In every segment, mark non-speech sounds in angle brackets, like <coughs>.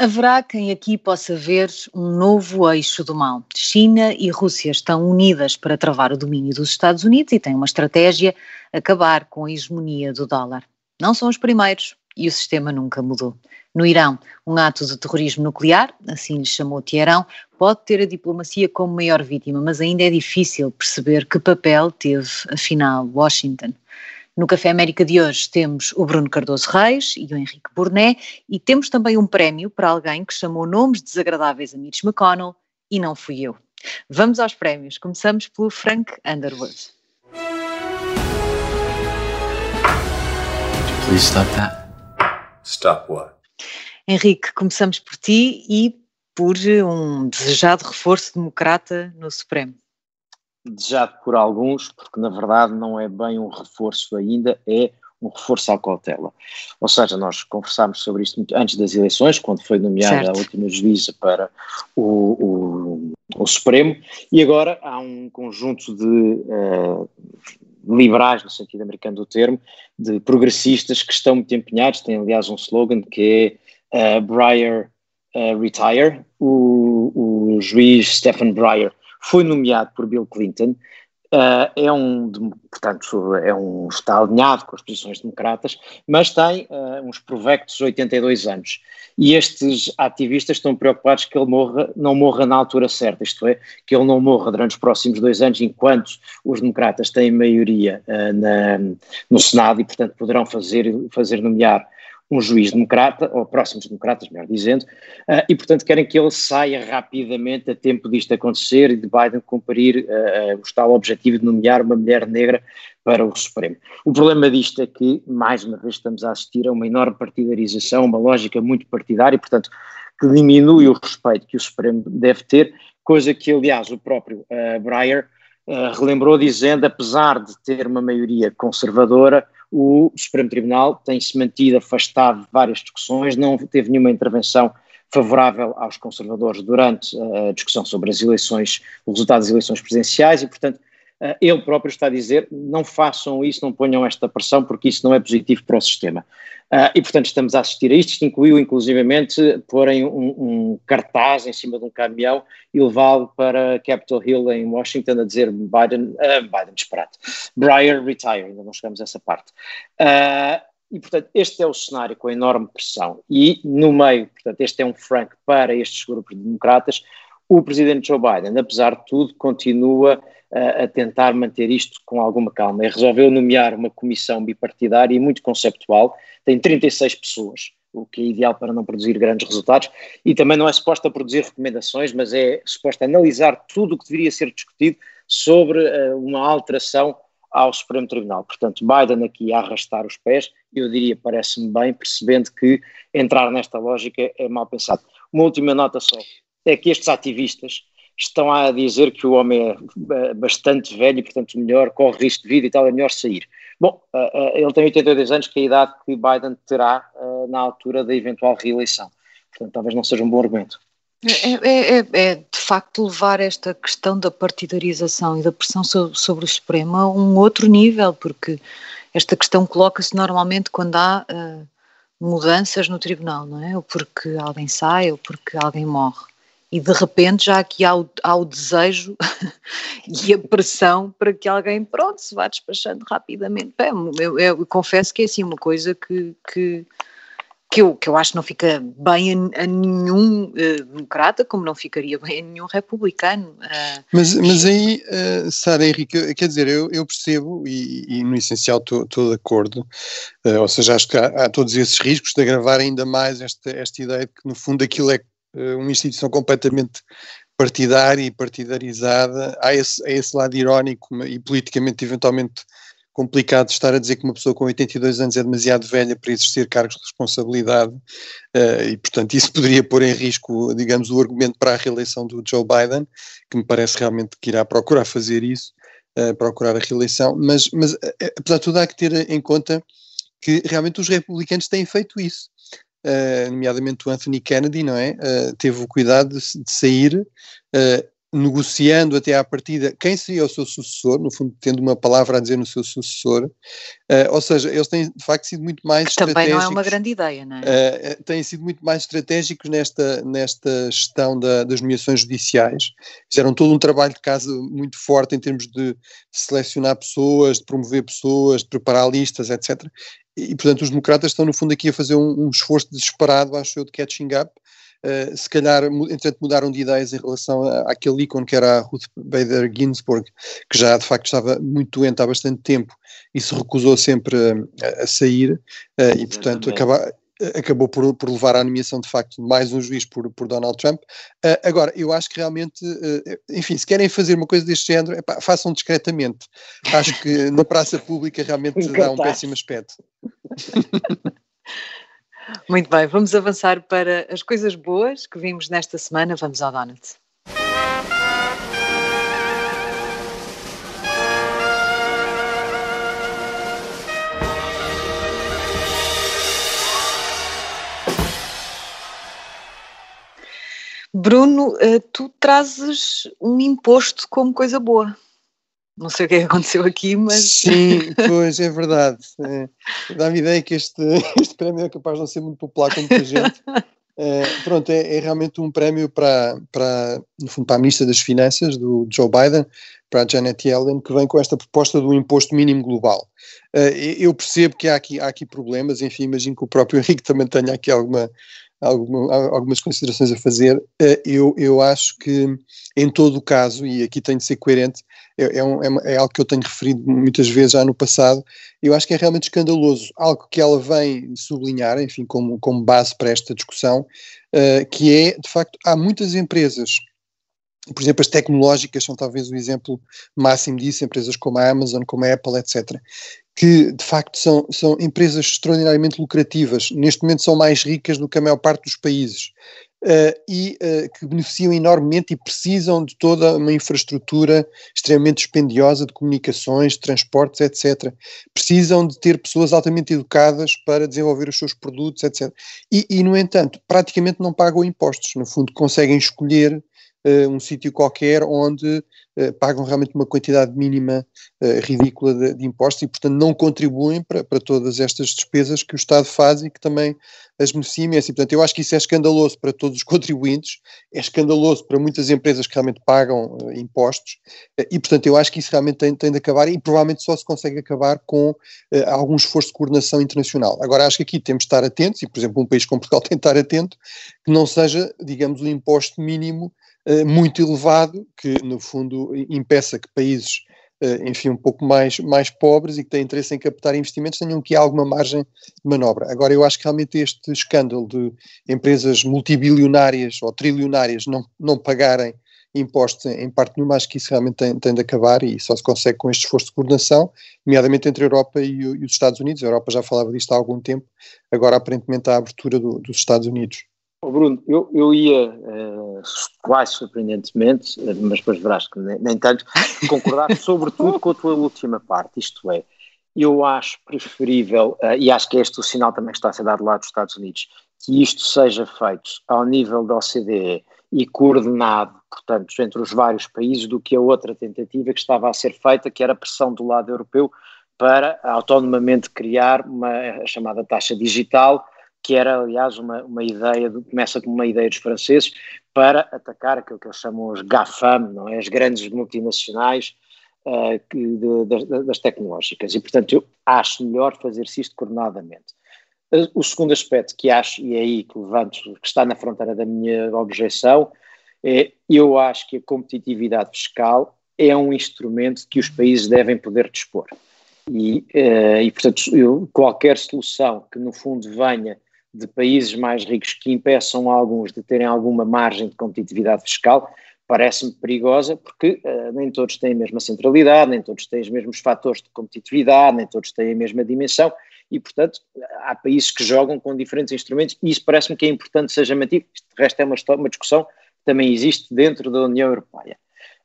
Haverá quem aqui possa ver um novo eixo do mal. China e Rússia estão unidas para travar o domínio dos Estados Unidos e têm uma estratégia acabar com a hegemonia do dólar. Não são os primeiros e o sistema nunca mudou. No Irão, um ato de terrorismo nuclear, assim lhe chamou Teherão, pode ter a diplomacia como maior vítima, mas ainda é difícil perceber que papel teve, afinal, Washington. No Café América de hoje temos o Bruno Cardoso Reis e o Henrique Burné e temos também um prémio para alguém que chamou nomes desagradáveis a Mitch McConnell e não fui eu. Vamos aos prémios. Começamos pelo Frank Underwood. Please stop that. Stop what? Henrique, começamos por ti e por um desejado reforço democrata no Supremo desejado por alguns, porque na verdade não é bem um reforço ainda, é um reforço à cautela. Ou seja, nós conversámos sobre isto antes das eleições, quando foi nomeada certo. a última juíza para o, o, o, Supremo, e agora há um conjunto de uh, liberais, no sentido americano do termo, de progressistas que estão muito empenhados, tem aliás um slogan que é uh, Breyer uh, Retire, o, o juiz Stephen Breyer foi nomeado por Bill Clinton, uh, é um, portanto, é um, está alinhado com as posições democratas, mas tem uh, uns provectos 82 anos. E estes ativistas estão preocupados que ele morra, não morra na altura certa, isto é, que ele não morra durante os próximos dois anos, enquanto os democratas têm maioria uh, na, no Senado e, portanto, poderão fazer, fazer nomear um juiz democrata, ou próximos democratas, melhor dizendo, uh, e portanto querem que ele saia rapidamente a tempo disto acontecer e de Biden cumprir uh, uh, o tal objetivo de nomear uma mulher negra para o Supremo. O problema disto é que, mais uma vez, estamos a assistir a uma enorme partidarização, uma lógica muito partidária, e, portanto, que diminui o respeito que o Supremo deve ter, coisa que, aliás, o próprio Breyer relembrou dizendo, apesar de ter uma maioria conservadora, o Supremo Tribunal tem-se mantido afastado de várias discussões, não teve nenhuma intervenção favorável aos conservadores durante a discussão sobre as eleições, os resultados das eleições presidenciais e, portanto, eh, ele próprio está a dizer não façam isso, não ponham esta pressão porque isso não é positivo para o sistema. Uh, e, portanto, estamos a assistir a isto. Isto incluiu, inclusivamente, porem um, um cartaz em cima de um caminhão e levá-lo para Capitol Hill, em Washington, a dizer Biden, uh, Biden, disparate, Breyer retire, ainda não chegamos a essa parte. Uh, e, portanto, este é o cenário com enorme pressão. E, no meio, portanto, este é um frank para estes grupos de democratas. O presidente Joe Biden, apesar de tudo, continua a, tentar manter isto com alguma calma. E resolveu nomear uma comissão bipartidária e muito conceptual, tem 36 pessoas, o que é ideal para não produzir grandes resultados, e também não é suposta produzir recomendações, mas é suposta analisar tudo o que deveria ser discutido sobre uh, uma alteração ao Supremo Tribunal. Portanto, Biden aqui a arrastar os pés, eu diria, parece-me bem, percebendo que entrar nesta lógica é mal pensado. Uma última nota só, é que estes ativistas estão a dizer que o homem é bastante velho e, portanto, melhor, corre risco de vida e tal, é melhor sair. Bom, uh, ele tem 82 anos, que é a idade que Biden terá uh, na altura da eventual reeleição. Portanto, talvez não seja um bom argumento. É, é, é, é, de facto levar esta questão da partidarização e da pressão sobre, sobre o Supremo a um outro nível, porque esta questão coloca-se normalmente quando há uh, mudanças no tribunal, não é? Ou porque alguém sai ou porque alguém morre e de repente já aqui há o, há o desejo <laughs> e a pressão para que alguém, pronto, se vá despachando rapidamente. Bem, eu, eu, confesso que é assim uma coisa que, que, que, eu, que eu acho que não fica bem a, a nenhum uh, democrata, como não ficaria bem a nenhum republicano. Uh, mas, mas aí, uh, Sara Henrique, quer dizer, eu, eu percebo e, e no essencial estou de acordo, ou seja, acho que há, há, todos esses riscos de agravar ainda mais esta, esta ideia de que no fundo aquilo é eh, uma instituição completamente partidária e partidarizada, há esse, há esse lado irónico e politicamente eventualmente complicado estar a dizer que uma pessoa com 82 anos é demasiado velha para exercer cargos de responsabilidade uh, e, portanto, isso poderia pôr em risco, digamos, o argumento para a reeleição do Joe Biden, que me parece realmente que irá procurar fazer isso, uh, procurar a reeleição, mas, mas apesar de tudo há que ter em conta que realmente os republicanos têm feito isso nomeadamente o Anthony Kennedy, não é? Uh, teve o cuidado de, de sair uh, negociando até à partida quem seria o seu sucessor, no fundo tendo uma palavra a dizer no seu sucessor, uh, ou seja, eles têm de facto sido muito mais Também estratégicos. Também não é uma grande ideia, não é? Uh, têm sido muito mais estratégicos nesta, nesta gestão da, das nomeações judiciais, fizeram todo um trabalho de casa muito forte em termos de selecionar pessoas, de promover pessoas, de preparar listas, etc. E, portanto, os democratas estão, no fundo, aqui a fazer um, um esforço desesperado, acho eu, de catching up, Uh, se calhar, entretanto, mudaram de ideias em relação àquele ícone que era a Ruth Bader Ginsburg, que já de facto estava muito doente há bastante tempo e se recusou sempre a, a sair, uh, e portanto acaba, acabou por, por, levar à nomeação de facto mais um juiz por, por Donald Trump. Uh, agora, eu acho que realmente, enfim, se querem fazer uma coisa deste género, epá, façam discretamente. Acho que na praça pública realmente <laughs> dá um péssimo aspecto. <laughs> Muito bem, vamos avançar para as coisas boas que vimos nesta semana. Vamos ao Donald. Bruno, eh, tu trazes um imposto como coisa boa. Não sei o que é que aconteceu aqui, mas. Sim, pois é verdade. É, Dá-me ideia que este, <laughs> este prémio é capaz de não ser muito popular com muita gente. É, pronto, é, é, realmente um prémio para, para, no fundo, para a Ministra das Finanças, do Joe Biden, para a Janet Yellen, que vem com esta proposta do imposto mínimo global. É, eu percebo que há aqui, há aqui problemas, enfim, imagino que o próprio Henrique também tenha aqui alguma, alguma, algumas considerações a fazer. É, eu, eu acho que, em todo o caso, e aqui tenho de ser coerente, é, é, um, é, é, algo que eu tenho referido muitas vezes já no passado, eu acho que é realmente escandaloso, algo que ela vem sublinhar, enfim, como, como base para esta discussão, uh, que é, de facto, há muitas empresas por exemplo, as tecnológicas são talvez o exemplo máximo disso, empresas como a Amazon, como a Apple, etc., que de facto são, são empresas extraordinariamente lucrativas, neste momento são mais ricas do que a maior parte dos países, uh, e uh, que beneficiam enormemente e precisam de toda uma infraestrutura extremamente dispendiosa de comunicações, de transportes, etc. Precisam de ter pessoas altamente educadas para desenvolver os seus produtos, etc. E, e no entanto, praticamente não pagam impostos. No fundo, conseguem escolher um sítio qualquer onde uh, pagam realmente uma quantidade mínima uh, ridícula de, de, impostos e, portanto, não contribuem para, para todas estas despesas que o Estado faz e que também as imenso. E, portanto, eu acho que isso é escandaloso para todos os <laughs> contribuintes, é escandaloso para muitas empresas que realmente pagam impostos e, portanto, eu acho que isso realmente tem, tem de acabar e provavelmente só se consegue acabar com algum esforço de coordenação internacional. Agora, acho que aqui temos de estar atentos, e, por exemplo, um país como Portugal <laughs> tem de estar atento, que não seja, digamos, o um imposto mínimo eh, muito elevado, que no fundo impeça que países, uh, enfim, um pouco mais, mais pobres e que têm interesse em captar investimentos tenham aqui alguma margem de manobra. Agora, eu acho que realmente este escândalo de empresas multibilionárias ou trilionárias não, não pagarem impostos em parte nenhuma, acho que isso realmente tem, tem, de acabar e só se consegue com este esforço de coordenação, nomeadamente entre a Europa e, e, os Estados Unidos. A Europa já falava disto há algum tempo, agora aparentemente há a abertura do, dos Estados Unidos. Oh, Bruno, eu, eu ia uh, quase surpreendentemente, eh, mas depois verás que nem, nem tanto, concordar <laughs> sobretudo com a tua última parte, isto é, eu acho preferível, uh, e acho que este é o sinal também que está a ser dado lá dos Estados Unidos, que isto seja feito ao nível da OCDE e coordenado, portanto, entre os vários países, do que a outra tentativa que estava a ser feita, que era pressão do lado europeu para autonomamente criar uma chamada taxa digital, que era, aliás, uma, uma ideia, começa como uma ideia dos franceses, para atacar aquilo que eles chamam os GAFAM, não é? as grandes multinacionais uh, de, de, das tecnológicas. E, portanto, eu acho melhor fazer-se isto coordenadamente. O segundo aspecto que acho, e é aí que levanto, que está na fronteira da minha objeção, é eu acho que a competitividade fiscal é um instrumento que os países devem poder dispor. E, uh, e portanto, eu, qualquer solução que, no fundo, venha de países mais ricos que impeçam alguns de terem alguma margem de competitividade fiscal, parece-me perigosa, porque uh, nem todos têm a mesma centralidade, nem todos têm os mesmos fatores de competitividade, nem todos têm a mesma dimensão, e, portanto, há países que jogam com diferentes instrumentos, e isso parece-me que é importante seja mantido. Isto, de resto, é uma, uma, discussão que também existe dentro da União Europeia.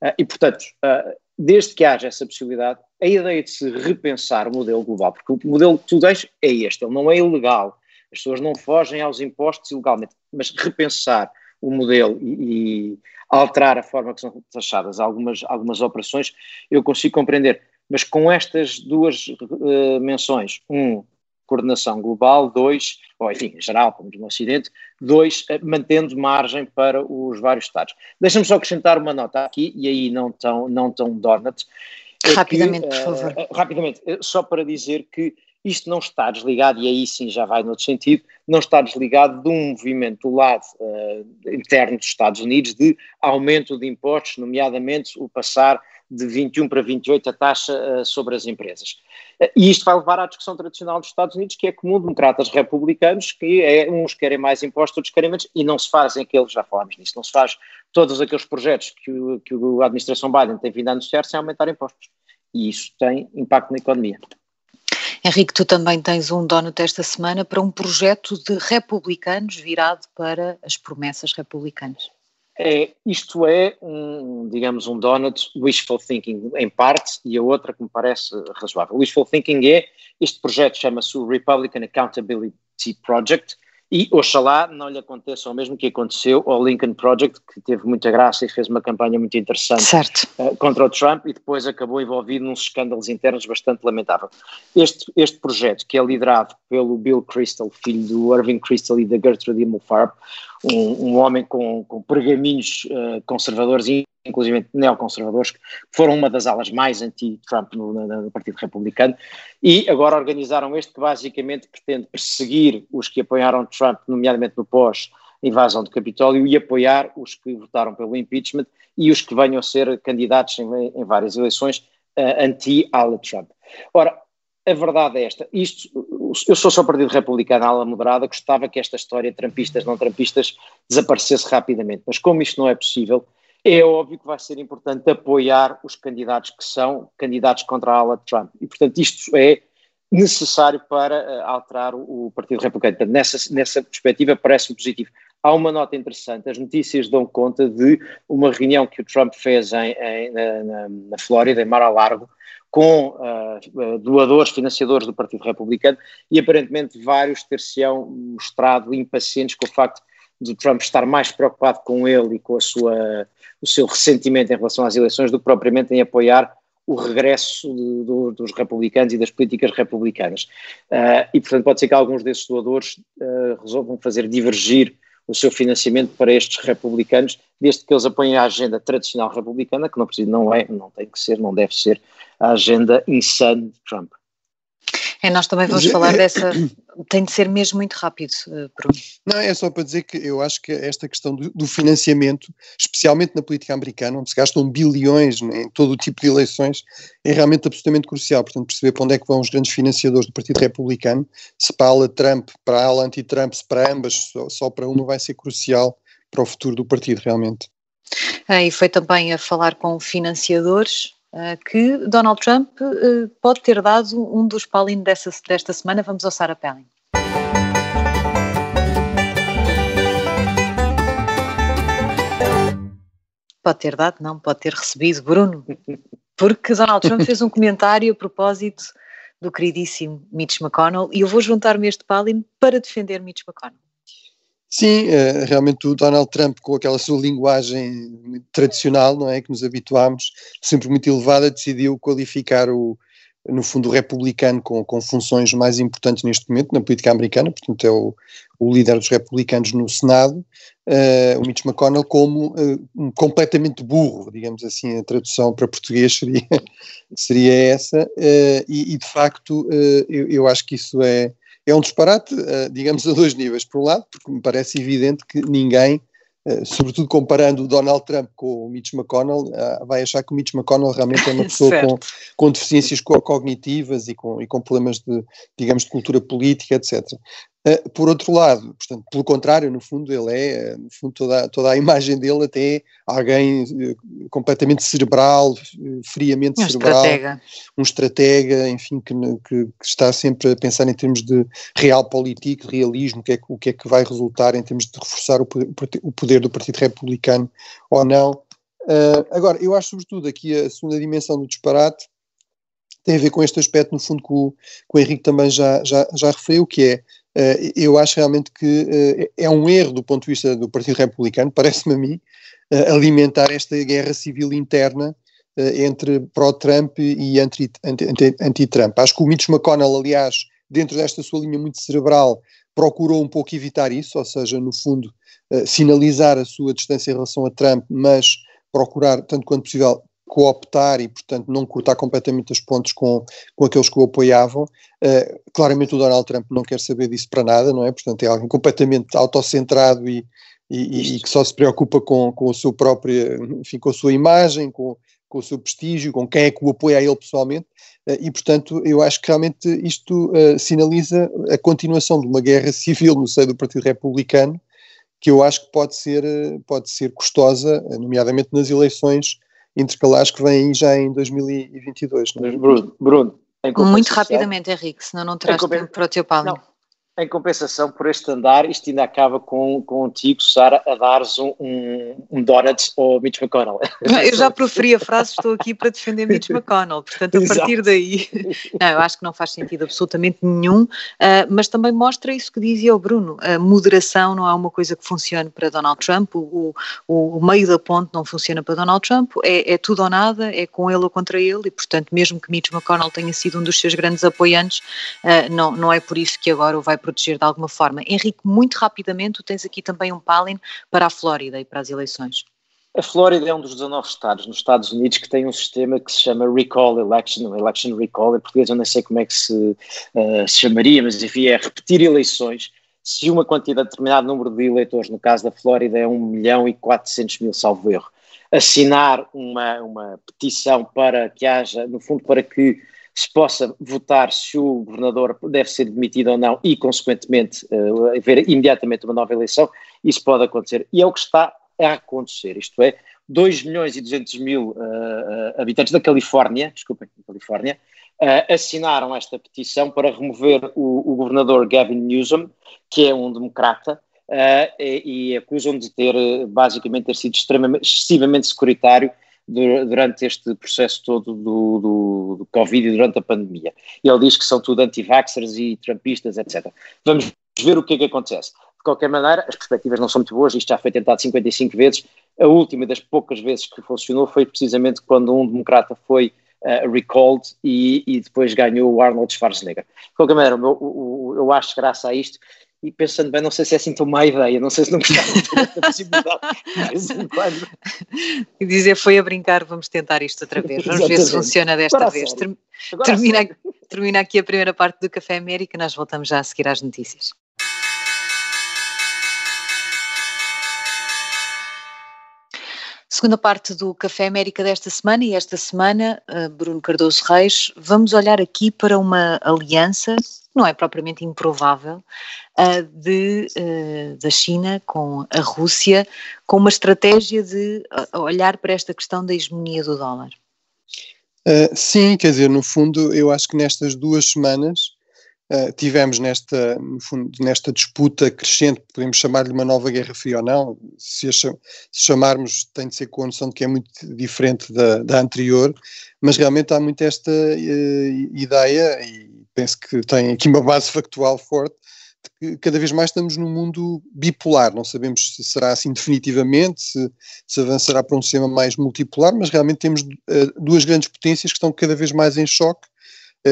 Uh, e, portanto, uh, desde que haja essa possibilidade, a ideia de se repensar o modelo global, porque o modelo que tu deixas é este, ele não é ilegal, as pessoas não fogem aos impostos ilegalmente, mas repensar o modelo e, e, alterar a forma que são taxadas algumas, algumas operações, eu consigo compreender. Mas com estas duas uh, menções, um, coordenação global, dois, ou enfim, em geral, como no Ocidente, dois, uh, mantendo margem para os vários Estados. Deixa-me só acrescentar uma nota aqui, e aí não tão, não tão donut. É rapidamente, que, por favor. rapidamente, só para dizer que isto não está desligado, e aí sim já vai no outro sentido, não está desligado de um movimento do lado uh, interno dos Estados Unidos de aumento de impostos, nomeadamente o passar de 21 para 28 a taxa uh, sobre as empresas. Uh, e isto vai levar à discussão tradicional dos Estados Unidos, que é comum democratas republicanos, que é, uns querem mais impostos, outros querem menos, e não se fazem aqueles, já falámos nisso, não se faz todos aqueles projetos que, o, que a administração Biden tem vindo a anunciar sem aumentar impostos. E isso tem impacto na economia. Henrique, tu também tens um donut esta semana para um projeto de republicanos virado para as promessas republicanas. É, isto é, um, digamos, um donut wishful thinking em parte e a outra que me parece razoável. Wishful thinking é, este projeto chama-se o Republican Accountability Project e oxalá não lhe aconteça o mesmo que aconteceu ao Lincoln Project, que teve muita graça e fez uma campanha muito interessante uh, contra o Trump e depois acabou envolvido nos escândalos internos bastante lamentável. Este, este projeto, que é liderado pelo Bill Crystal, filho do Irving Crystal e da Gertrude Himmelfarb, um, um homem com, com pergaminhos uh, conservadores e inclusive neoconservadores, que foram uma das alas mais anti-Trump no, no, no, Partido Republicano, e agora organizaram este que basicamente pretende perseguir os que apoiaram Trump, nomeadamente no pós-invasão do Capitólio, e apoiar os que votaram pelo impeachment e os que venham a ser candidatos em, em várias eleições uh, anti-ala Trump. Ora, a verdade é esta, isto, eu sou só Partido Republicano, ala moderada, gostava que esta história, trampistas, não trampistas, desaparecesse rapidamente, mas como isto não é possível, é óbvio que vai ser importante apoiar os candidatos que são candidatos contra a ala de Trump. E, portanto, isto é necessário para uh, alterar o, Partido Republicano. Portanto, nessa, nessa perspectiva, parece-me positivo. Há uma nota interessante: as notícias dão conta de uma reunião que o Trump fez em, em, na, na, Flórida, em Mar-a-Largo, com uh, doadores, financiadores do Partido Republicano, e aparentemente vários ter-se-ão mostrado impacientes com o facto de Trump estar mais preocupado com ele e com a sua, o seu ressentimento em relação às eleições do que propriamente em apoiar o regresso de, do, dos republicanos e das políticas republicanas. Uh, e, portanto, pode ser que alguns desses doadores uh, resolvam fazer divergir o seu financiamento para estes republicanos, desde que eles apoiem a agenda tradicional republicana, que não, precisa, não é, não tem que ser, não deve ser a agenda insane de Trump. É, nós também vamos falar dessa. <coughs> Tem de ser mesmo muito rápido, eh, Bruno. Não, é só para dizer que eu acho que esta questão do, do financiamento, especialmente na política americana, onde se gastam bilhões em todo o tipo de eleições, é realmente absolutamente crucial. Portanto, perceber para onde é que vão os grandes financiadores do Partido Republicano, se para a ala Trump, para a ala anti-Trump, se para ambas, só, só para uma vai ser crucial para o futuro do partido, realmente. Ah, e foi também a falar com financiadores que Donald Trump uh, pode ter dado um dos Palin dessa, desta semana. Vamos ao Sarah Palin. Pode ter dado, não, pode ter recebido, Bruno, porque Donald Trump fez um comentário a propósito do queridíssimo Mitch McConnell e eu vou juntar-me a este Palin para defender Mitch McConnell. Sim, uh, realmente o Donald Trump, com aquela sua linguagem tradicional, não é, que nos habituámos, sempre muito elevada, decidiu qualificar o, no fundo, o republicano com, com funções mais importantes neste momento na política americana, portanto é o, o líder dos republicanos no Senado, uh, o Mitch McConnell, como uh, um completamente burro, digamos assim, a tradução para português seria, <laughs> seria essa, e, e, de facto eu, eu acho que isso é é um disparate, uh, digamos, <laughs> a dois níveis. Por um lado, porque me parece evidente que ninguém, uh, sobretudo comparando o Donald Trump com o Mitch McConnell, uh, vai achar que o Mitch McConnell realmente é uma <laughs> pessoa com, com deficiências cognitivas e com, e com problemas de, digamos, de cultura política, etc. Uh, por outro lado, portanto, pelo contrário, no fundo, ele é, no fundo, toda, toda a imagem dele até é alguém uh, completamente cerebral, friamente um cerebral, estratega. um estratega, enfim, que, que, que, está sempre a pensar em termos de real político, realismo, o que, é, o que é que vai resultar em termos de reforçar o, o poder do Partido Republicano ou não. Agora, eu acho sobretudo aqui a segunda dimensão do disparate tem a ver com este aspecto, no fundo, que o, que o Henrique também já, já, já referiu, que é eu acho realmente que é um erro do ponto de vista do Partido Republicano, <laughs> parece-me a mim, alimentar esta guerra civil interna entre pró-Trump e anti-Trump. Acho que o Mitch McConnell, aliás, dentro desta sua linha muito cerebral, procurou um pouco evitar isso, ou seja, no fundo, sinalizar a sua distância em relação a Trump, mas procurar, tanto quanto possível, cooptar e, portanto, não cortar completamente os pontos com, com aqueles que o apoiavam. Uh, claramente o Donald Trump não quer saber disso para nada, não é? Portanto, é alguém completamente autocentrado e, e, e, que só se preocupa com, com a sua própria, enfim, com a sua imagem, com, com o seu prestígio, com quem é que o apoia a ele pessoalmente, uh, e portanto eu acho que realmente isto uh, sinaliza a continuação de uma guerra <laughs> civil no seio do Partido Republicano, que eu acho que pode ser, pode ser custosa, nomeadamente nas eleições intercalares que vêm aí já em 2022. Não é? Bruno, Bruno muito rapidamente, Henrique, senão não terás tempo para o teu Paulo. Em compensação, por este andar, isto ainda acaba com, contigo, Sara, a dares um, um, um donuts ao Mitch McConnell. Eu já proferi a frase, estou aqui para defender Mitch <laughs> McConnell, portanto, a Exato. partir daí, <laughs> não, eu acho que não faz sentido absolutamente nenhum, uh, mas também mostra isso que dizia o Bruno, a moderação não é uma coisa que funcione para Donald Trump, o, o, o meio da ponte não funciona para Donald Trump, é, é, tudo ou nada, é com ele ou contra ele, e portanto, mesmo que Mitch McConnell tenha sido um dos seus grandes apoiantes, uh, não, não é por isso que agora o vai proteger de alguma forma. Henrique, muito rapidamente, tu tens aqui também um palin para a Flórida e para as eleições. A Flórida é um dos 19 estados nos Estados Unidos que tem um sistema que se chama Recall Election, Election Recall, em português eu não sei como é que se, uh, se chamaria, mas enfim, é repetir eleições se uma quantidade, determinado número de eleitores, no caso da Flórida é 1 milhão e 400 mil, salvo erro, assinar uma, uma petição para que haja, no fundo, para que se possa votar se o governador deve ser demitido ou não e, consequentemente, uh, haver imediatamente uma nova eleição, isso pode acontecer. E é o que está a acontecer, isto é, 2 milhões e 200 mil uh, uh, habitantes da Califórnia, desculpem, Califórnia, uh, assinaram esta petição para remover o, o, governador Gavin Newsom, que é um democrata, e, e, acusam de ter, basicamente, ter sido excessivamente securitário durante este processo todo do, do, do, Covid e durante a pandemia. Ele diz que são tudo anti-vaxxers e trumpistas, etc. Vamos ver o que é que acontece. De qualquer maneira, as perspectivas não são muito boas, isto já foi tentado 55 vezes. A última das poucas vezes que funcionou foi precisamente quando um democrata foi uh, recalled e, e, depois ganhou o Arnold Schwarzenegger. De qualquer maneira, eu, eu, eu acho graça a isto e pensando bem, não sei se é assim tão má ideia, não sei se não gostava de possibilidade <laughs> de vez em quando. E dizer, foi a brincar, vamos tentar isto outra vez, vamos ver se funciona desta Agora vez. termina, termina aqui a primeira parte do Café América, nós voltamos já a seguir às notícias. Segunda parte do Café América desta semana, e esta semana, eh, Bruno Cardoso Reis, vamos olhar aqui para uma aliança não é propriamente improvável, uh, de, uh, da China com a Rússia, com uma estratégia de uh, olhar para esta questão da hegemonia do dólar. sim, quer dizer, no fundo, eu acho que nestas duas semanas tivemos nesta, fundo, nesta disputa crescente, podemos chamar-lhe uma nova Guerra Fria ou não, se, se chamarmos tem de ser com a noção de que é muito diferente da, da anterior, mas realmente há muito esta ideia, e penso que tem aqui uma base factual forte, de que cada vez mais estamos num mundo bipolar, não sabemos se será assim definitivamente, se, se avançará para um sistema mais multipolar, mas realmente temos uh, duas grandes potências que estão cada vez mais em choque, uh,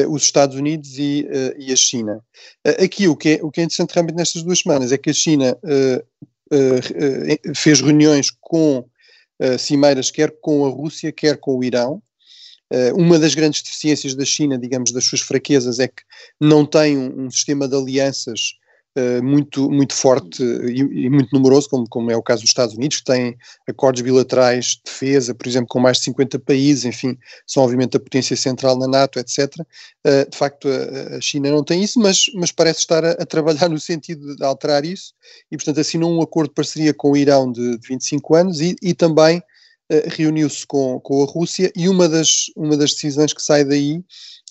os Estados Unidos e, uh, e a China. aqui o que, é, o que é interessante realmente nestas duas semanas é que a China fez reuniões com cimeiras quer com a Rússia, quer com o Irão, eh, uma das grandes deficiências da China, digamos, das suas fraquezas, é que não tem um, um sistema de alianças muito, muito forte e, e, muito numeroso, como, como é o caso dos Estados Unidos, que têm acordos bilaterais de defesa, por exemplo, com mais de 50 países, enfim, são obviamente a potência central na NATO, etc. Uh, eh, de facto, a, a, China não tem isso, mas, mas parece estar a, a, trabalhar no sentido de alterar isso e, portanto, assinou um acordo de parceria com o Irão de, de 25 anos e, e também reuniu-se com, com a Rússia e uma das, uma das decisões que sai daí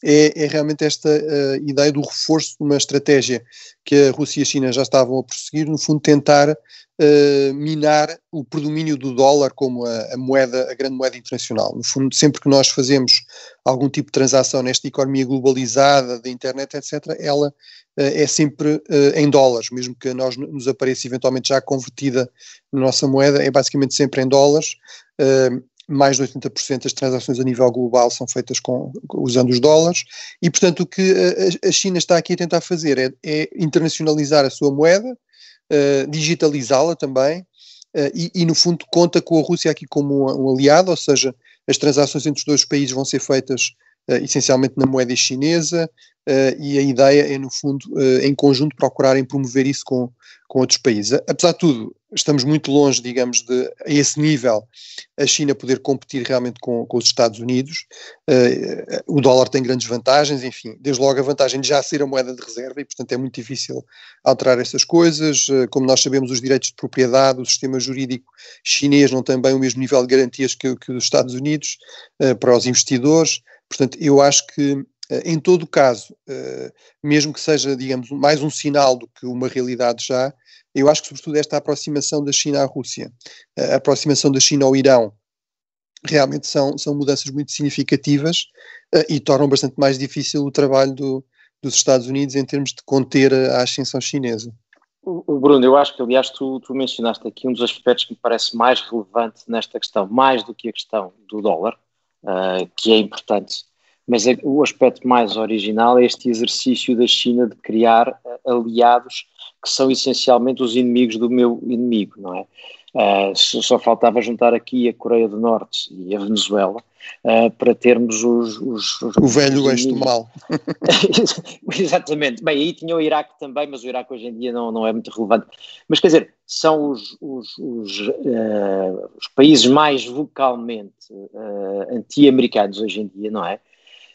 é, é realmente esta uh, ideia do reforço de uma estratégia que a Rússia e a China já estavam a prosseguir, no fundo tentar uh, minar o predomínio do dólar como a, a, moeda, a grande moeda internacional. No fundo, sempre que nós fazemos algum tipo de transação nesta economia globalizada, da internet, etc., ela uh, é sempre em dólares, mesmo que a nós nos apareça eventualmente já convertida na nossa moeda, é basicamente sempre em dólares mais de 80% das transações a nível global são feitas com, usando os dólares, e portanto o que a, a China está aqui a tentar fazer é, é internacionalizar a sua moeda, uh, digitalizá-la também, uh, e, e, no fundo conta com a Rússia aqui como um, um, aliado, ou seja, as transações entre os dois países vão ser feitas uh, essencialmente na moeda chinesa, e a ideia é no fundo em conjunto procurarem promover isso com, com outros países. Apesar de tudo, estamos muito longe, digamos, de a esse nível a China poder competir realmente com, com os Estados Unidos. Uh, o dólar tem grandes vantagens, enfim, desde logo a vantagem de já ser a moeda de reserva e, portanto, é muito difícil alterar essas coisas. Uh, como nós sabemos, os direitos de propriedade, o sistema jurídico chinês não tem bem o mesmo nível de garantias que, que os Estados Unidos uh, para os investidores. Portanto, eu acho que em todo caso, mesmo que seja, digamos, mais um sinal do que uma realidade já, eu acho que, sobretudo, esta aproximação da China à Rússia, a aproximação da China ao Irão, realmente são, são mudanças muito significativas uh, e tornam bastante mais difícil o trabalho do, dos Estados Unidos em termos de conter a, ascensão chinesa. O, Bruno, eu acho que, aliás, tu, tu, mencionaste aqui um dos aspectos que me parece mais relevante nesta questão, mais do que a questão do dólar, uh, que é importante, mas é, o aspecto mais original é este exercício da China de criar uh, aliados que são essencialmente os inimigos do meu inimigo, não é? Uh, só faltava juntar aqui a Coreia do Norte e a Venezuela uh, para termos os, os, os O velho eixo do mal. <laughs> Exatamente. Bem, aí tinha o Iraque também, mas o Iraque hoje em dia não, não é muito relevante. Mas quer dizer, são os, os, os, uh, os países mais vocalmente anti-americanos hoje em dia, não é?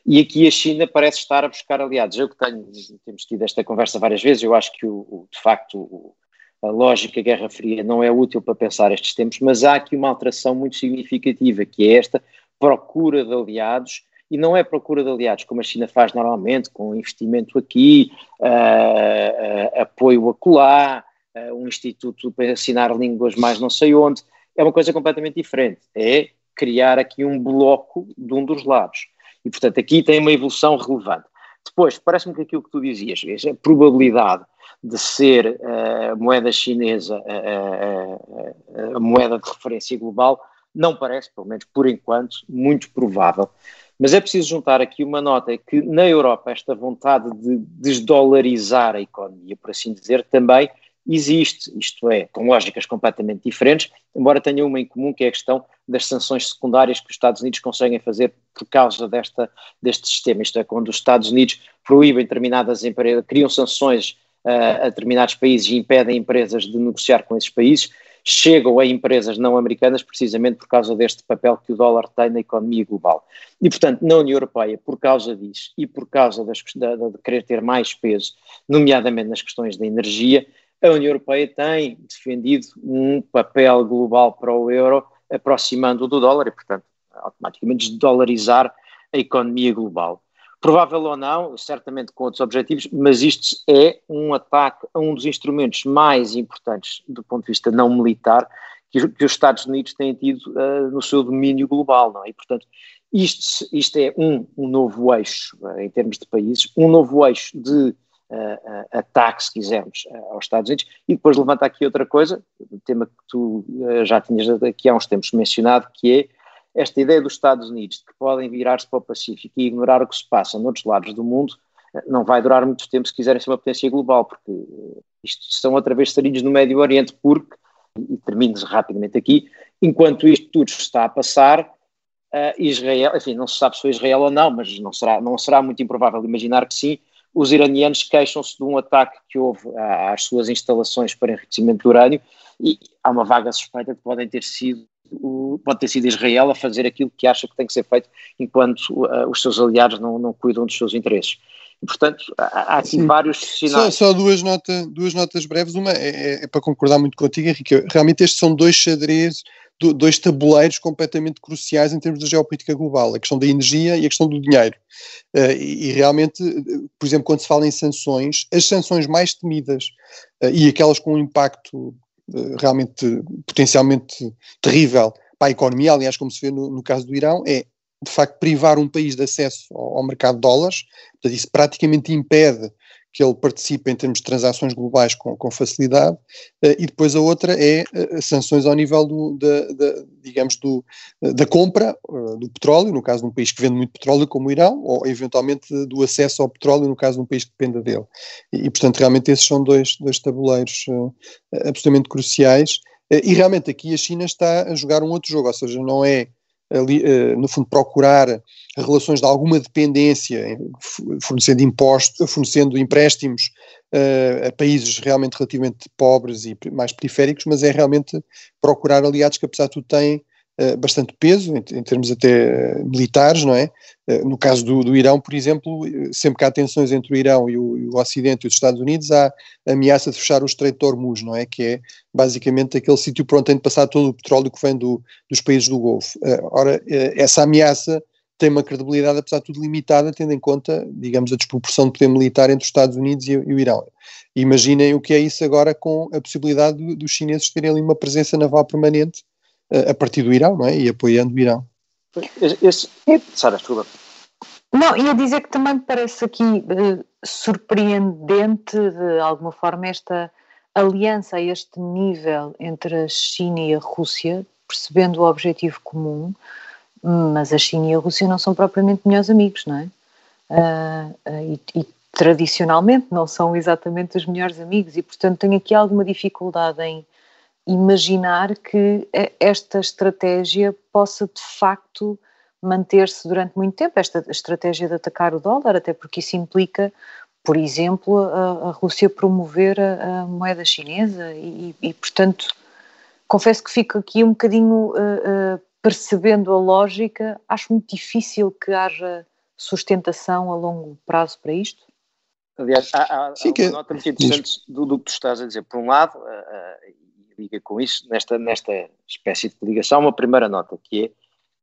E aqui a China parece estar a buscar aliados. Eu que tenho, temos tido esta conversa várias vezes, eu acho que o, o, de facto o, a lógica Guerra Fria não é útil para pensar estes tempos, mas há aqui uma alteração muito significativa, que é esta procura de aliados, e não é procura de aliados como a China faz normalmente, com investimento aqui, uh, uh, apoio acolá, uh, um instituto para ensinar línguas mais não sei onde, é uma coisa completamente diferente, é criar aqui um bloco de um dos lados. E, portanto, aqui tem uma evolução relevante. Depois, parece-me que aquilo que tu dizias, a probabilidade de ser a uh, moeda chinesa uh, uh, a moeda de referência global, não parece, pelo menos por enquanto, muito provável. Mas é preciso juntar aqui uma nota, que na Europa esta vontade de desdolarizar a economia, por assim dizer, também existe, isto é, com lógicas completamente diferentes, embora tenha uma em comum, que é a questão das sanções secundárias que os Estados Unidos conseguem fazer por causa desta, deste sistema. Isto é, quando os Estados Unidos proíbem determinadas empresas, criam sanções uh, a determinados países e impedem empresas de negociar com esses países, chegam a empresas não americanas precisamente por causa deste papel que o dólar tem na economia global. E, portanto, na União Europeia, por causa disso e por causa das, de, de querer ter mais peso, nomeadamente nas questões da energia, a União Europeia tem defendido um papel global para o euro, aproximando do dólar e, portanto, automaticamente desdolarizar a economia global. Provável ou não, certamente com outros objetivos, mas isto é um ataque a um dos instrumentos mais importantes do ponto de vista não militar que, que os Estados Unidos têm tido uh, no seu domínio global, não é? E, portanto, isto, isto é um, um novo eixo, uh, em termos de países, um novo eixo de uh, ataque, se quisermos, aos Estados Unidos. E depois levanta aqui outra coisa, o tema que tu uh, já tinhas aqui há uns tempos mencionado, que é esta ideia dos Estados Unidos de que podem virar-se para o Pacífico e ignorar o que se passa noutros lados do mundo, não vai durar muito tempo se quiserem ser uma potência global, porque isto são outra vez sarilhos no Médio Oriente, porque, e termino rapidamente aqui, enquanto isto tudo está a passar, Israel, enfim, não se sabe se foi Israel ou não, mas não será, não será muito improvável imaginar que sim, os iranianos queixam-se de um ataque que houve às suas instalações para enriquecimento de urânio e há uma vaga suspeita de que podem ter sido pode ter sido Israel a fazer aquilo que acha que tem que ser feito enquanto uh, os seus aliados não, não cuidam dos seus interesses. E, portanto, há aqui Sim. vários sinais. Só, só, duas, nota, duas notas breves. Uma é, é, é, para concordar muito contigo, Henrique. Realmente estes são dois xadrez, dois tabuleiros completamente cruciais em termos da geopolítica global, a questão da energia e a questão do dinheiro. Uh, e, e, realmente, por exemplo, quando se fala em sanções, as sanções mais temidas uh, e aquelas com um impacto uh, realmente potencialmente terrível para a economia, aliás, como se vê no, no caso do Irão, é de facto privar um país de acesso ao, ao mercado de dólares, portanto, isso praticamente impede que ele participe em termos de transações globais com, com facilidade, uh, e depois a outra é uh, sanções ao nível do, da, da digamos, do, uh, da compra do petróleo, no caso de um país que vende muito petróleo como o Irão, ou eventualmente do acesso ao petróleo no caso de um país que dependa dele. E portanto, realmente esses são dois, dois tabuleiros absolutamente cruciais, e realmente aqui a China está a jogar um outro jogo, ou seja, não é ali, uh, no fundo, procurar relações de alguma dependência, fornecendo impostos, fornecendo empréstimos uh, a países realmente relativamente pobres e mais periféricos, mas é realmente procurar aliados que, apesar de tudo, têm bastante peso, em, termos até uh, militares, não é? Uh, no caso do, do, Irão, por exemplo, sempre que há tensões entre o Irão e o, e o, Ocidente e os Estados Unidos, há a ameaça de fechar o Estreito de Hormuz, não é? Que é basicamente aquele sítio por onde tem de passar todo o petróleo que vem do, dos países do Golfo. ora, essa ameaça tem uma credibilidade, apesar de tudo, limitada, tendo em conta, digamos, a desproporção de poder militar entre os Estados Unidos e, e o Irão. Imaginem o que é isso agora com a possibilidade do, dos chineses terem ali uma presença naval permanente a partir do Irão, não é? E apoiando o Irão. Esse, Sara, desculpa. Não, ia dizer que também me parece aqui uh, surpreendente, de alguma forma, esta aliança a este nível entre a China e a Rússia, percebendo o objetivo comum, mas a China e a Rússia não são propriamente melhores amigos, não é? Uh, uh, e, e, tradicionalmente não são exatamente os melhores amigos, e portanto tenho aqui alguma dificuldade em imaginar que esta estratégia possa de facto manter-se durante muito tempo, esta estratégia de atacar o dólar, até porque isso implica, por exemplo, a, a Rússia promover a, a, moeda chinesa e, e, portanto, confesso que fico aqui um bocadinho uh, uh, percebendo a lógica, acho muito difícil que haja sustentação a longo prazo para isto. Aliás, há, há, há uma nota muito interessante do, do, que tu estás a dizer. Por um lado, uh, liga com isso, nesta, nesta espécie de ligação, uma primeira nota, que é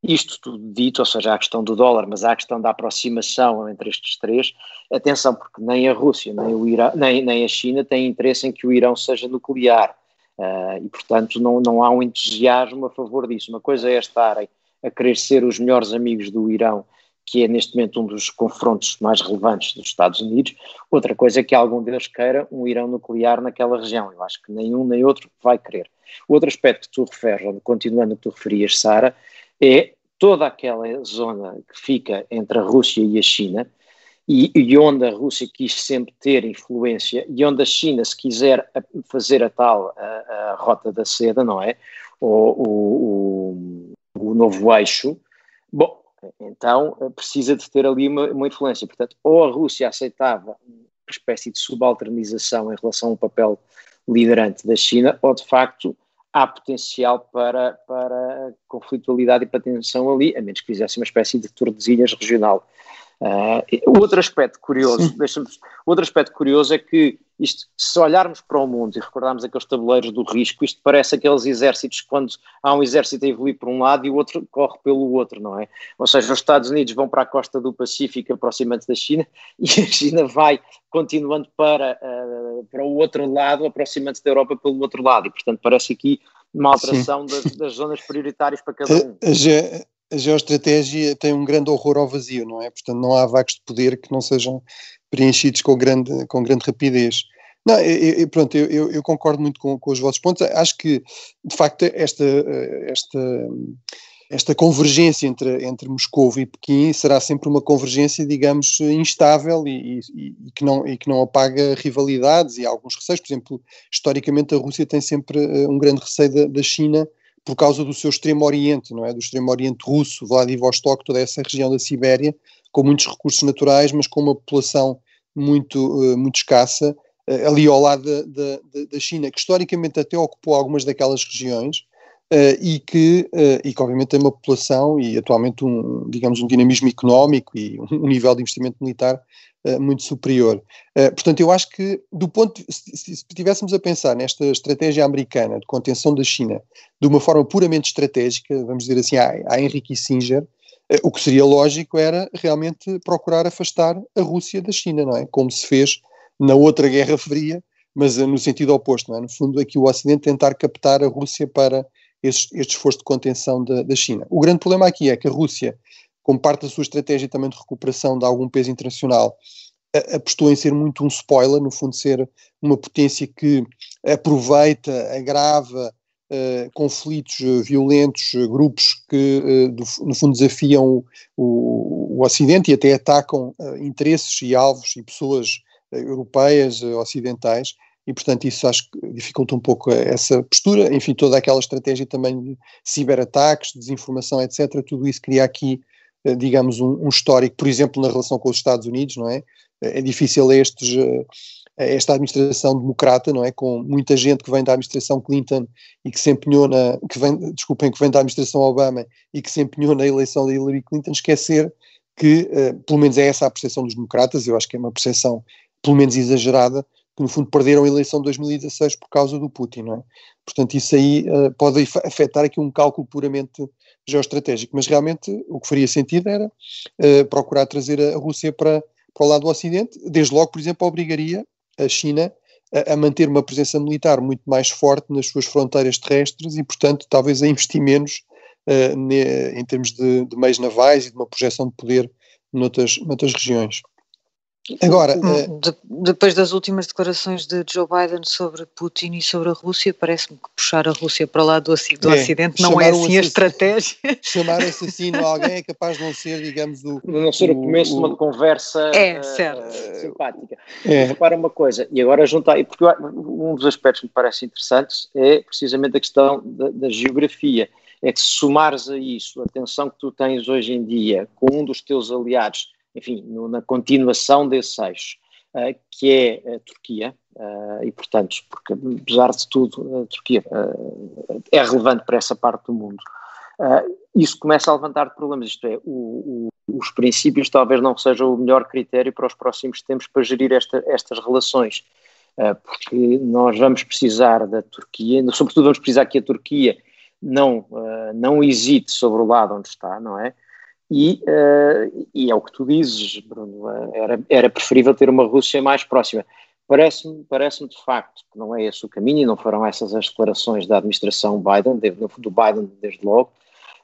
isto tudo dito, ou seja, a questão do dólar, mas a questão da aproximação entre estes três, atenção, porque nem a Rússia, nem, o Irã, nem, nem a China têm interesse em que o Irão seja nuclear. Uh, e, portanto, não, não há um entusiasmo a favor disso. Uma coisa é estarem a querer ser os melhores amigos do Irão que é neste momento um dos confrontos mais relevantes dos Estados Unidos. Outra coisa é que algum deles queira um Irão nuclear naquela região. Eu acho que nenhum nem outro vai querer. Outro aspecto que tu referes, continuando o que tu referias, Sara, é toda aquela zona que fica entre a Rússia e a China e, e, onde a Rússia quis sempre ter influência e onde a China, se quiser fazer a tal a, a rota da seda, não é? O, o, o, o novo eixo, bom, então eh, precisa de ter ali uma, uma, influência. Portanto, ou a Rússia aceitava uma espécie de subalternização em relação ao papel liderante da China, ou de facto há potencial para, para conflitualidade e para tensão ali, a menos que fizesse uma espécie de tordesilhas regional. Uh, outro aspecto curioso, outro aspecto curioso é que isto, se olharmos para o mundo e recordarmos aqueles tabuleiros do risco, isto parece aqueles exércitos quando há um exército a evoluir por um lado e o outro corre pelo outro, não é? Ou seja, os Estados Unidos vão para a costa do Pacífico, aproximando-se da China, <laughs> e a China vai continuando para, uh, para o outro lado, aproximando-se da Europa pelo outro lado, e portanto parece aqui uma alteração das, das, zonas prioritárias para cada um a geoestratégia tem um grande horror ao vazio, não é? Portanto, não há vácuos de poder que não sejam preenchidos com grande, com grande rapidez. Não, eu, pronto, eu, eu, concordo muito com, com, os vossos pontos. Acho que, de facto, esta, esta, esta convergência entre, entre Moscou e Pequim será sempre uma convergência, digamos, instável e, e, e, que não, e que não apaga rivalidades e alguns receios. Por exemplo, historicamente, a Rússia tem sempre eh, um grande receio da, da China por causa do seu extremo oriente, não é? Do extremo oriente russo, Vladivostok, toda essa região da Sibéria, com muitos recursos naturais, mas com uma população muito, uh, muito escassa, uh, ali ao lado da, da, da, China, que historicamente até ocupou algumas daquelas regiões, Uh, e, que, uh, e que obviamente tem uma população e atualmente um, digamos, um dinamismo económico e <laughs> um nível de investimento militar uh, muito superior. portanto, eu acho que do ponto, se, se estivéssemos a pensar nesta estratégia americana de contenção da China de uma forma puramente estratégica, vamos dizer assim, à, à Henry Kissinger, o que seria lógico era realmente procurar afastar a Rússia da China, não é? Como se fez na outra Guerra Fria, mas no sentido oposto, não é? No fundo, aqui o Ocidente tentar captar a Rússia para este, este esforço de contenção da, da China. O grande problema aqui é que a Rússia, como parte da sua estratégia também de recuperação de algum peso internacional, apostou em ser muito um spoiler, no fundo ser uma potência que aproveita, agrava uh, conflitos violentos, uh, grupos que uh, do, no fundo desafiam o, o, o, Ocidente e até atacam interesses e alvos e pessoas europeias, ocidentais, e portanto isso acho que dificulta um pouco essa postura, enfim, toda aquela estratégia também de ciberataques, desinformação, etc., tudo isso cria aqui, eh, digamos, um, um, histórico, por exemplo, na relação com os Estados Unidos, não é? É difícil estes, eh, esta administração democrata, não é? Com muita gente que vem da administração Clinton e que se empenhou na, que vem, desculpem, que vem da administração Obama e que se empenhou na eleição de Hillary Clinton, esquecer que, pelo menos é essa a percepção dos democratas, eu acho que é uma percepção pelo menos exagerada, que no fundo perderam a eleição de 2016 por causa do Putin, não é? Portanto, isso aí uh, pode afetar aqui um cálculo puramente geoestratégico, mas realmente o que faria sentido era uh, procurar trazer a Rússia para, para o lado do Ocidente, desde logo, por exemplo, obrigaria a China a, a manter uma presença militar muito mais forte nas suas fronteiras terrestres e, portanto, talvez a investir menos uh, ne, em termos de, de meios navais e de uma projeção de poder noutras, noutras regiões. Agora, uh, de, depois das últimas declarações de Joe Biden sobre Putin e sobre a Rússia, parece-me que puxar a Rússia para lá do, do é, Ocidente não é assim um a estratégia. <laughs> Chamar assassino a alguém é capaz de não ser, digamos, o. Não ser o, o começo de uma conversa é, uh, simpática. É. Repara uma coisa, e agora juntar, porque um dos aspectos que me parece interessantes é precisamente a questão da, da geografia. É que se somares a isso a tensão que tu tens hoje em dia com um dos teus aliados enfim, no, na continuação desse eixo, uh, que é a Turquia, uh, e portanto, porque apesar de tudo, a Turquia uh, é relevante para essa parte do mundo. isso começa a levantar problemas, isto é, o, o, os princípios talvez não sejam o melhor critério para os próximos tempos para gerir esta, estas relações, porque nós vamos precisar da Turquia, <laughs> sobretudo vamos precisar que a Turquia não, não hesite sobre o lado onde está, não é? E, uh, e é o que tu dizes, Bruno, era, era preferível ter uma Rússia mais próxima. Parece-me parece de facto que não é esse o caminho e não foram essas as declarações da administração Biden, do Biden desde logo,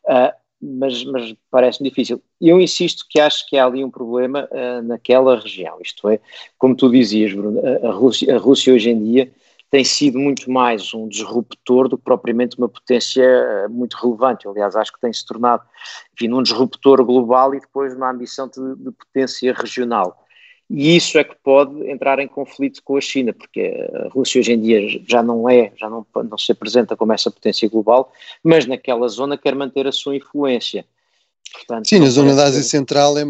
uh, mas, mas parece-me difícil. Eu insisto que acho que há ali um problema uh, naquela região, isto é, como tu dizias, Bruno, a, a, Rússia, a Rússia hoje em dia tem sido muito mais um disruptor do que propriamente uma potência eh, muito relevante. Aliás, acho que tem se tornado, enfim, um disruptor global e depois uma ambição de, de, potência regional. E isso é que pode entrar em conflito com a China, porque a Rússia hoje em dia já não é, já não, não se apresenta como essa potência global, mas naquela zona quer manter a sua influência. Portanto, Sim, na zona da Ásia Central é,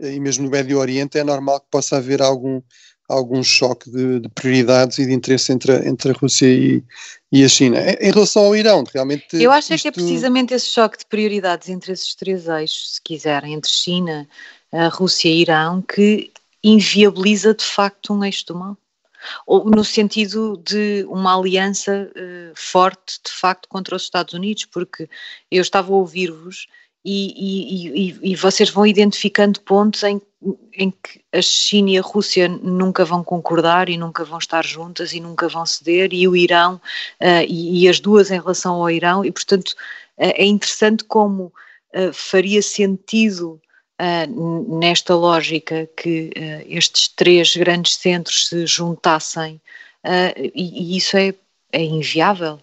é, e mesmo no Médio Oriente é normal que possa haver algum algum choque de, de, prioridades e de interesse entre a, entre a Rússia e, e a China. Em, relação ao Irão, realmente. Eu acho isto... é que é precisamente esse choque de prioridades entre esses três eixos, se quiserem, entre China, a Rússia e Irão, que inviabiliza de facto um eixo do mal. Ou no sentido de uma aliança uh, forte, de facto, contra os Estados Unidos, porque eu estava a ouvir-vos e, e, e, e, vocês vão identificando pontos em, em que a China e a Rússia nunca vão concordar e nunca vão estar juntas e nunca vão ceder, e o Irão, uh, e, as duas em relação ao Irão, e portanto uh, é interessante como uh, faria sentido nesta lógica que estes três grandes centros se juntassem, e, isso é, é inviável.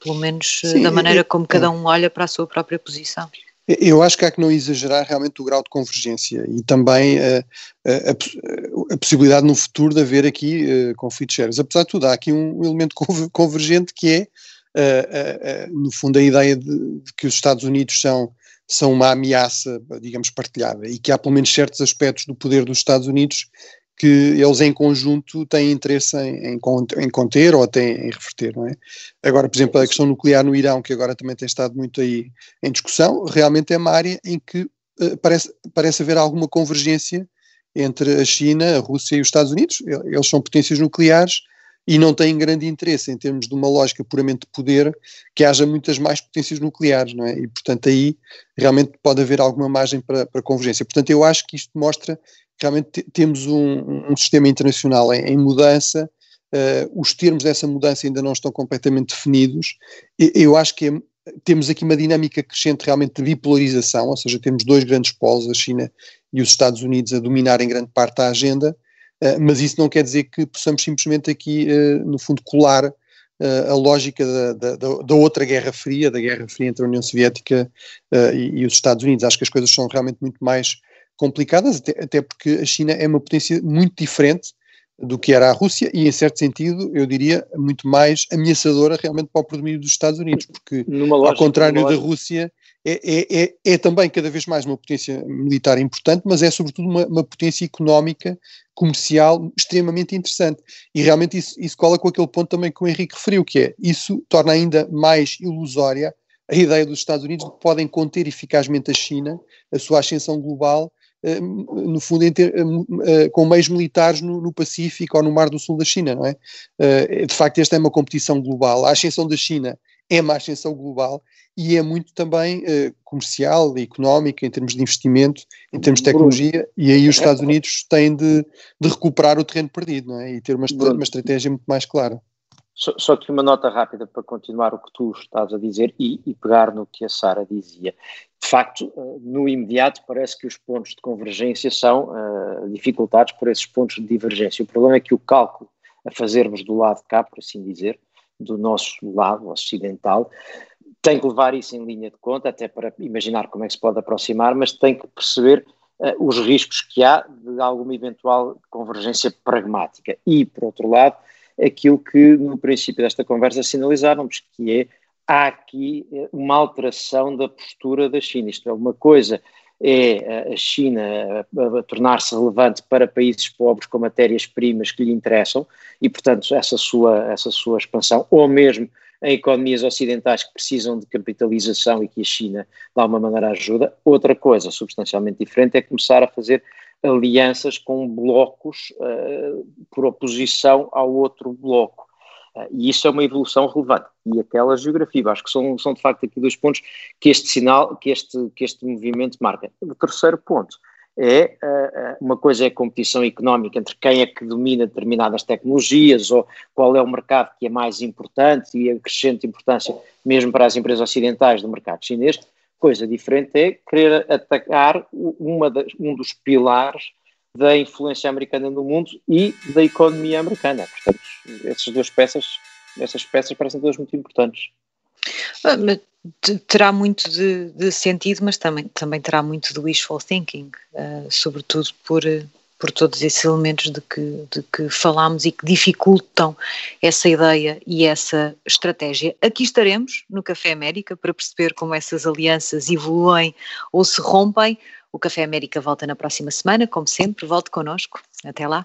pelo menos Sim, da maneira como cada um olha para a sua própria posição. Eu acho que há que não exagerar realmente o grau de convergência e também a, a, a possibilidade no futuro de haver aqui uh, conflitos sérios. Apesar de tudo, há aqui um elemento convergente que é, uh, uh, no fundo, a ideia de, de, que os Estados Unidos são, são uma ameaça, digamos, partilhada e que há pelo menos certos aspectos do poder dos Estados Unidos que eles em conjunto têm interesse em, em, conter ou até em reverter, não é? Agora, por exemplo, a questão nuclear no Irão, que agora também tem estado muito aí em discussão, realmente é uma área em que uh, parece, parece haver alguma convergência entre a China, a Rússia e os Estados Unidos. Eles são potências nucleares e não têm grande interesse em termos de uma lógica puramente de poder que haja muitas mais potências nucleares, não é? E portanto aí realmente pode haver alguma margem para, para convergência. Portanto eu acho que isto mostra realmente temos um, um, sistema internacional em, em mudança, uh, os termos dessa mudança ainda não estão completamente definidos. eu acho que é, temos aqui uma dinâmica crescente realmente de bipolarização, ou seja, temos dois grandes polos, a China e os Estados Unidos, a dominarem grande parte da agenda, eh, mas isso não quer dizer que possamos simplesmente aqui, eh, no fundo, colar a lógica da, da, da, outra Guerra Fria, da Guerra Fria entre a União Soviética e, e, os Estados Unidos. Acho que as coisas são realmente muito mais complicadas, até, até, porque a China é uma potência muito diferente do que era a Rússia e, em certo sentido, eu diria, muito mais ameaçadora realmente para o predomínio dos Estados Unidos, porque, lógica, ao contrário da Rússia, é, é, é, é, também cada vez mais uma potência militar importante, mas é sobretudo uma, uma potência económica, comercial extremamente interessante. E realmente isso, isso cola com aquele ponto também que o Henrique referiu, que é isso torna ainda mais ilusória a ideia dos Estados Unidos de que podem conter eficazmente a China, a sua ascensão global, no fundo, ter, eh, eh, com meios militares no, no, Pacífico ou no Mar do Sul da China, não é? De facto, esta é uma competição global. A ascensão da China é uma ascensão global e é muito também uh, comercial e económica em termos de investimento, em termos de tecnologia, e aí os Estados Unidos têm de, de recuperar o terreno perdido não é? e ter uma, uma estratégia muito mais clara. Só, só que uma nota rápida para continuar o que tu estás a dizer e, e pegar no que a Sara dizia. De facto, uh, no imediato parece que os pontos de convergência são uh, dificultados por esses pontos de divergência. O problema é que o cálculo a fazermos do lado de cá, por assim dizer, do nosso lado ocidental, tem que levar isso em linha de conta, até para imaginar como é que se pode aproximar, mas tem que perceber uh, os riscos que há de alguma eventual convergência pragmática. E, por outro lado, aquilo que no princípio desta conversa sinalizávamos, que é há aqui eh, uma alteração da postura da China. Isto é, uma coisa é eh, a China tornar-se relevante para países pobres com matérias-primas que lhe interessam e, portanto, essa sua, essa sua expansão, ou mesmo em economias ocidentais que precisam de capitalização e que a China, de alguma maneira, ajuda. Outra coisa substancialmente diferente é começar a fazer alianças com blocos uh, por oposição ao outro bloco. Uh, e isso é uma evolução relevante. E aquela geografia, acho que são, são de facto aqui dois pontos que este sinal, que este, que este movimento marca. O terceiro ponto é uh, uma coisa é a competição económica entre quem é que domina determinadas tecnologias ou qual é o mercado que é mais importante e a crescente importância mesmo para as empresas ocidentais do mercado chinês. Coisa diferente é querer atacar uma das, um dos pilares da influência americana no mundo e da economia americana. Portanto, essas duas peças, essas peças parecem todas muito importantes. Ah, terá muito de, de, sentido, mas também, também terá muito de wishful thinking, uh, sobretudo por, por todos esses elementos de que, de que falámos e que dificultam essa ideia e essa estratégia. Aqui estaremos no Café América para perceber como essas alianças evoluem ou se rompem. O Café América volta na próxima semana, como sempre, volte connosco. Até lá.